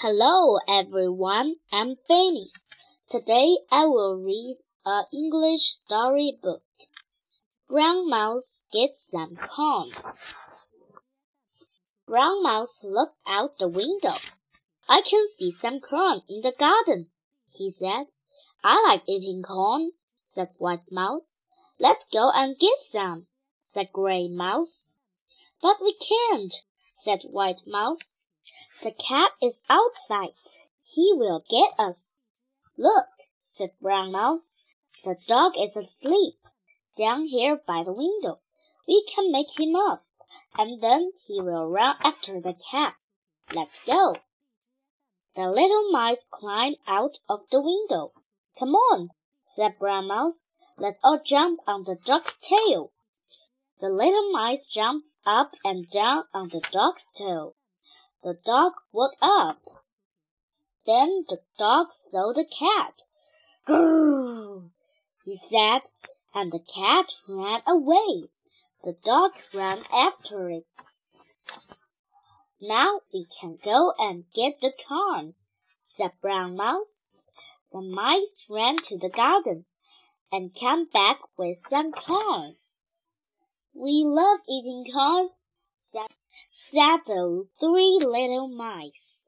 Hello everyone, I'm Phineas. Today I will read a English storybook. Brown Mouse gets some corn. Brown Mouse looked out the window. I can see some corn in the garden, he said. I like eating corn, said White Mouse. Let's go and get some, said Gray Mouse. But we can't, said White Mouse. The cat is outside. He will get us. Look, said Brown Mouse. The dog is asleep down here by the window. We can make him up, and then he will run after the cat. Let's go. The little mice climbed out of the window. Come on, said Brown Mouse. Let's all jump on the dog's tail. The little mice jumped up and down on the dog's tail. The dog woke up. Then the dog saw the cat. Grrr, he said, and the cat ran away. The dog ran after it. Now we can go and get the corn, said Brown Mouse. The mice ran to the garden and came back with some corn. We love eating corn, said the three little mice.